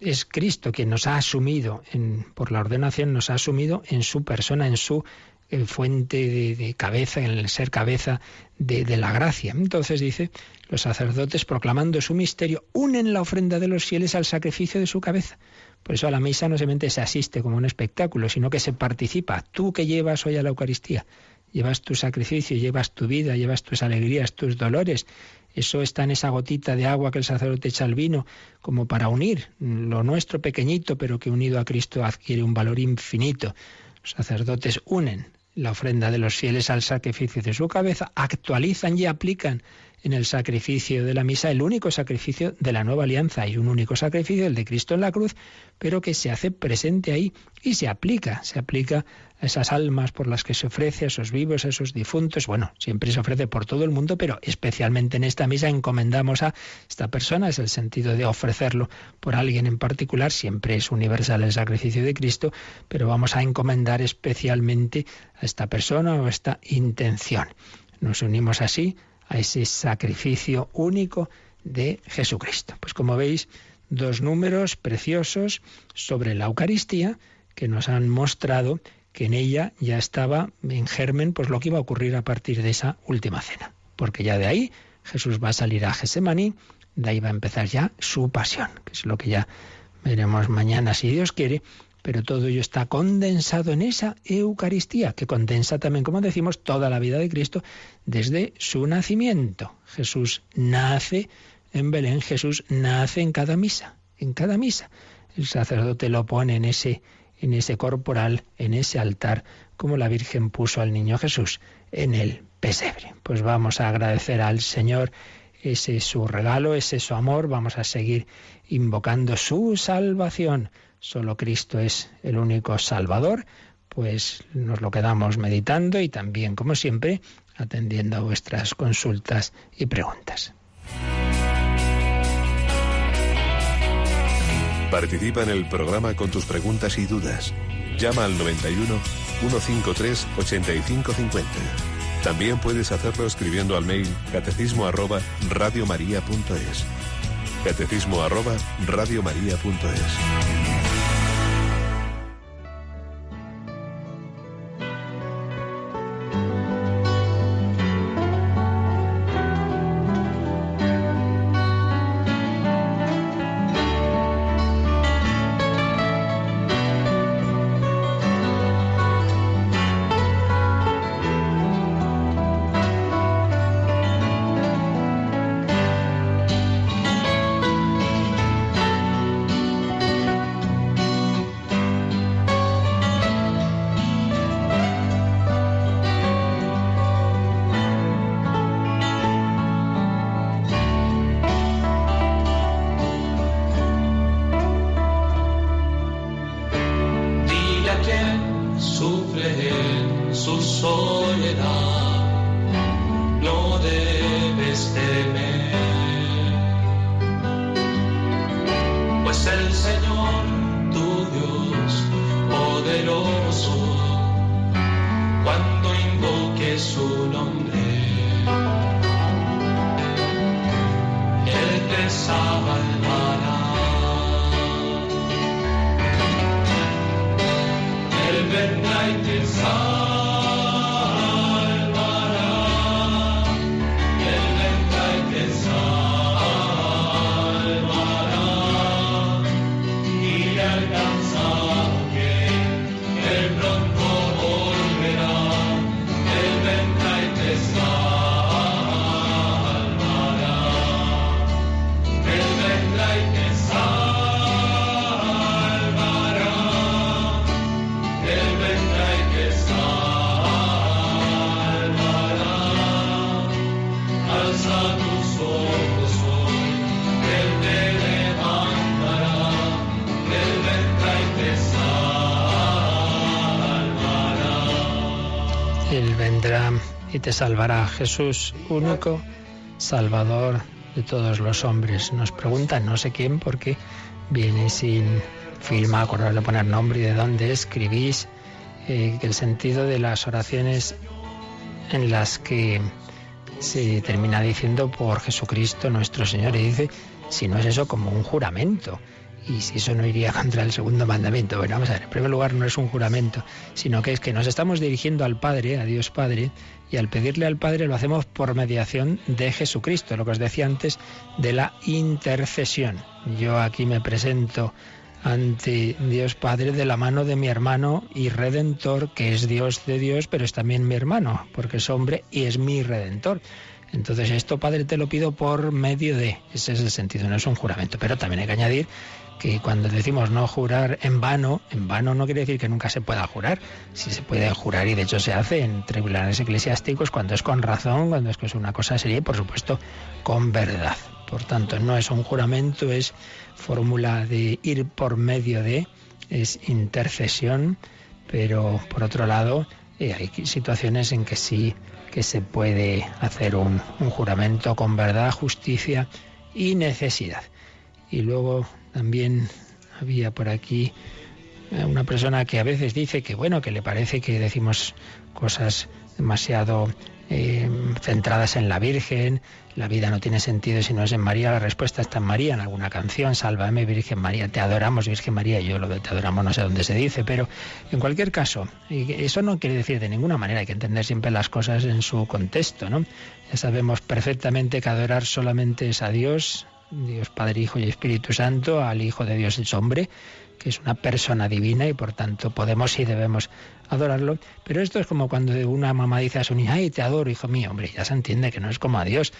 es Cristo quien nos ha asumido, en, por la ordenación, nos ha asumido en su persona, en su eh, fuente de, cabeza, en el ser cabeza de, de, la gracia. Entonces dice, los sacerdotes proclamando su misterio unen la ofrenda de los fieles al sacrificio de su cabeza. Por eso a la misa no solamente se asiste como un espectáculo, sino que se participa. Tú que llevas hoy a la Eucaristía, llevas tu sacrificio, llevas tu vida, llevas tus alegrías, tus dolores. Eso está en esa gotita de agua que el sacerdote echa al vino, como para unir lo nuestro pequeñito, pero que unido a Cristo adquiere un valor infinito. Los sacerdotes unen la ofrenda de los fieles al sacrificio de su cabeza, actualizan y aplican en el sacrificio de la misa el único sacrificio de la nueva alianza. Hay un único sacrificio, el de Cristo en la cruz, pero que se hace presente ahí y se aplica, se aplica a esas almas por las que se ofrece, a esos vivos, a esos difuntos. Bueno, siempre se ofrece por todo el mundo, pero especialmente en esta misa encomendamos a esta persona, es el sentido de ofrecerlo por alguien en particular, siempre es universal el sacrificio de Cristo, pero vamos a encomendar especialmente a esta persona o a esta intención. Nos unimos así a ese sacrificio único de Jesucristo. Pues como veis, dos números preciosos sobre la Eucaristía que nos han mostrado que en ella ya estaba en germen pues lo que iba a ocurrir a partir de esa última cena, porque ya de ahí Jesús va a salir a Gesemaní, de ahí va a empezar ya su pasión, que es lo que ya veremos mañana si Dios quiere, pero todo ello está condensado en esa Eucaristía, que condensa también, como decimos, toda la vida de Cristo desde su nacimiento. Jesús nace en Belén, Jesús nace en cada misa, en cada misa. El sacerdote lo pone en ese, en ese corporal, en ese altar, como la Virgen puso al niño Jesús en el pesebre. Pues vamos a agradecer al Señor ese su regalo, ese su amor, vamos a seguir invocando su salvación solo Cristo es el único Salvador, pues nos lo quedamos meditando y también, como siempre, atendiendo a vuestras consultas y preguntas. Participa en el programa con tus preguntas y dudas. Llama al 91 153 8550. También puedes hacerlo escribiendo al mail catecismo arroba radiomaria.es. Catecismo arroba radiomaria.es. te salvará Jesús, único Salvador de todos los hombres. Nos preguntan no sé quién porque viene sin firma, acordar de poner nombre y de dónde escribís, eh, el sentido de las oraciones en las que se termina diciendo por Jesucristo nuestro Señor y dice, si no es eso como un juramento. Y si eso no iría contra el segundo mandamiento. Bueno, vamos a ver, en primer lugar no es un juramento, sino que es que nos estamos dirigiendo al Padre, a Dios Padre, y al pedirle al Padre lo hacemos por mediación de Jesucristo, lo que os decía antes de la intercesión. Yo aquí me presento ante Dios Padre de la mano de mi hermano y redentor, que es Dios de Dios, pero es también mi hermano, porque es hombre y es mi redentor. Entonces esto, Padre, te lo pido por medio de, ese es el sentido, no es un juramento, pero también hay que añadir que cuando decimos no jurar en vano, en vano no quiere decir que nunca se pueda jurar. Si se puede jurar y de hecho se hace en tribunales eclesiásticos cuando es con razón, cuando es que es una cosa seria y por supuesto con verdad. Por tanto, no es un juramento, es fórmula de ir por medio de, es intercesión, pero por otro lado eh, hay situaciones en que sí que se puede hacer un, un juramento con verdad, justicia y necesidad. Y luego también había por aquí eh, una persona que a veces dice que bueno, que le parece que decimos cosas demasiado eh, centradas en la Virgen, la vida no tiene sentido si no es en María, la respuesta está en María, en alguna canción, sálvame Virgen María, te adoramos Virgen María, yo lo de te adoramos no sé dónde se dice, pero en cualquier caso, eso no quiere decir de ninguna manera, hay que entender siempre las cosas en su contexto, ¿no? Ya sabemos perfectamente que adorar solamente es a Dios, Dios Padre, Hijo y Espíritu Santo, al Hijo de Dios es hombre, que es una persona divina y por tanto podemos y debemos adorarlo. Pero esto es como cuando una mamá dice a su niña, ay, te adoro, hijo mío, hombre, ya se entiende que no es como a Dios.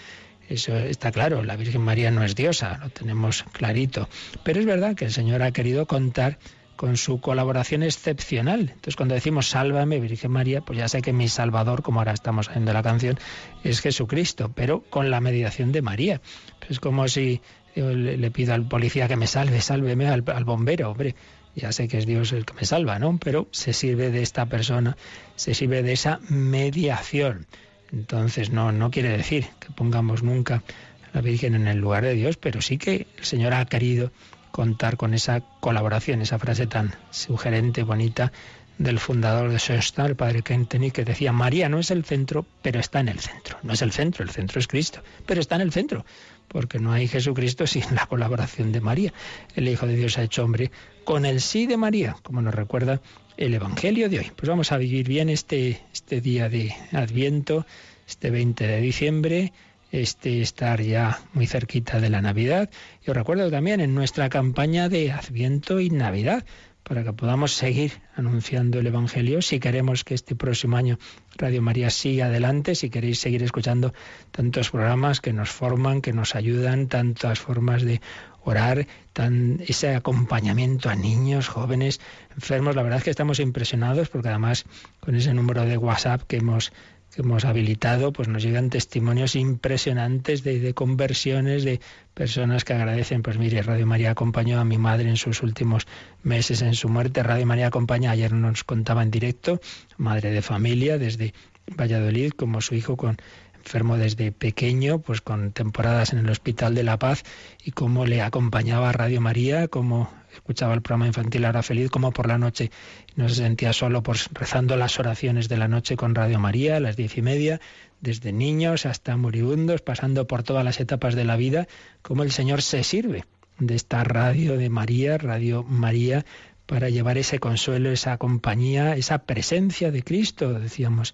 Eso está claro, la Virgen María no es diosa, lo tenemos clarito. Pero es verdad que el Señor ha querido contar con su colaboración excepcional. Entonces, cuando decimos sálvame, Virgen María, pues ya sé que mi Salvador, como ahora estamos haciendo la canción, es Jesucristo, pero con la mediación de María. Es como si yo le, pido al policía que me salve, sálveme al, al bombero, hombre. Ya sé que es Dios el que me salva, ¿no? Pero se sirve de esta persona, se sirve de esa mediación. Entonces, no, no quiere decir que pongamos nunca a la Virgen en el lugar de Dios, pero sí que el Señor ha querido contar con esa colaboración, esa frase tan sugerente, bonita del fundador de Sexta, el padre Kenteny, que decía, María no es el centro, pero está en el centro. No es el centro, el centro es Cristo, pero está en el centro, porque no hay Jesucristo sin la colaboración de María. El Hijo de Dios ha hecho hombre con el sí de María, como nos recuerda el Evangelio de hoy. Pues vamos a vivir bien este, este día de Adviento, este 20 de diciembre, este estar ya muy cerquita de la Navidad. Y os recuerdo también en nuestra campaña de Adviento y Navidad, para que podamos seguir anunciando el Evangelio. Si queremos que este próximo año Radio María siga adelante, si queréis seguir escuchando tantos programas que nos forman, que nos ayudan, tantas formas de orar, tan, ese acompañamiento a niños, jóvenes, enfermos. La verdad es que estamos impresionados porque además con ese número de WhatsApp que hemos que hemos habilitado, pues nos llegan testimonios impresionantes de, conversiones, de personas que agradecen, pues mire, Radio María acompañó a mi madre en sus últimos meses en su muerte, Radio María acompaña, ayer nos contaba en directo, madre de familia desde Valladolid, como su hijo con enfermo desde pequeño, pues con temporadas en el Hospital de la Paz y cómo le acompañaba a Radio María, cómo escuchaba el programa infantil Ahora Feliz, como por la noche no se sentía solo pues, rezando las oraciones de la noche con Radio María a las diez y media, desde niños hasta moribundos, pasando por todas las etapas de la vida, cómo el Señor se sirve de esta radio de María, Radio María, para llevar ese consuelo, esa compañía, esa presencia de Cristo, decíamos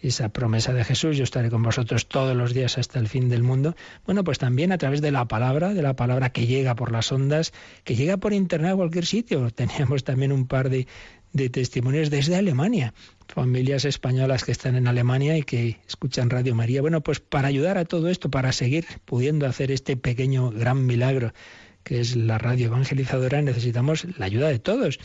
esa promesa de Jesús, yo estaré con vosotros todos los días hasta el fin del mundo. Bueno, pues también a través de la palabra, de la palabra que llega por las ondas, que llega por internet a cualquier sitio. Teníamos también un par de, de testimonios desde Alemania, familias españolas que están en Alemania y que escuchan Radio María. Bueno, pues para ayudar a todo esto, para seguir pudiendo hacer este pequeño gran milagro que es la radio evangelizadora, necesitamos la ayuda de todos.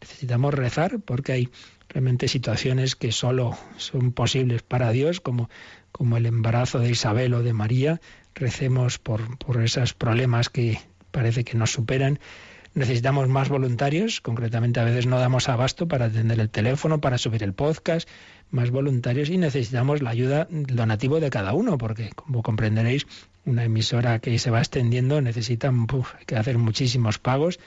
Necesitamos rezar porque hay realmente situaciones que solo son posibles para Dios, como, como el embarazo de Isabel o de María. Recemos por, por esos problemas que parece que nos superan. Necesitamos más voluntarios, concretamente a veces no damos abasto para atender el teléfono, para subir el podcast, más voluntarios y necesitamos la ayuda donativo de cada uno, porque como comprenderéis, una emisora que se va extendiendo necesita que hacer muchísimos pagos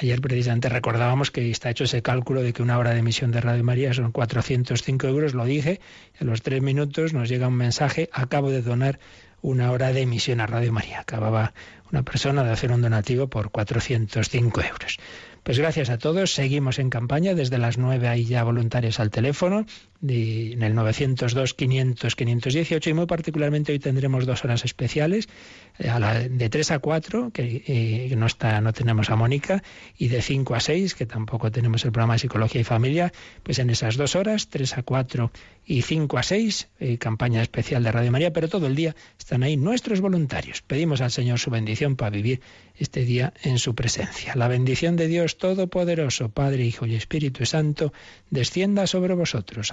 ayer precisamente recordábamos que está hecho ese cálculo de que una hora de emisión de Radio María son 405 euros, lo dije, a los tres minutos nos llega un mensaje, acabo de donar una hora de emisión a Radio María. Acababa una persona de hacer un donativo por 405 euros. Pues gracias a todos, seguimos en campaña, desde las 9 hay ya voluntarios al teléfono, en el 902 500 518 y muy particularmente hoy tendremos dos horas especiales eh, de 3 a 4, que eh, no, está, no tenemos a Mónica, y de 5 a 6, que tampoco tenemos el programa de Psicología y Familia, pues en esas dos horas, 3 a 4 y 5 a 6, eh, campaña especial de Radio María, pero todo el día están ahí nuestros voluntarios. Pedimos al Señor su bendición para vivir este día en su presencia. La bendición de Dios Todopoderoso, Padre, Hijo y Espíritu Santo, descienda sobre vosotros.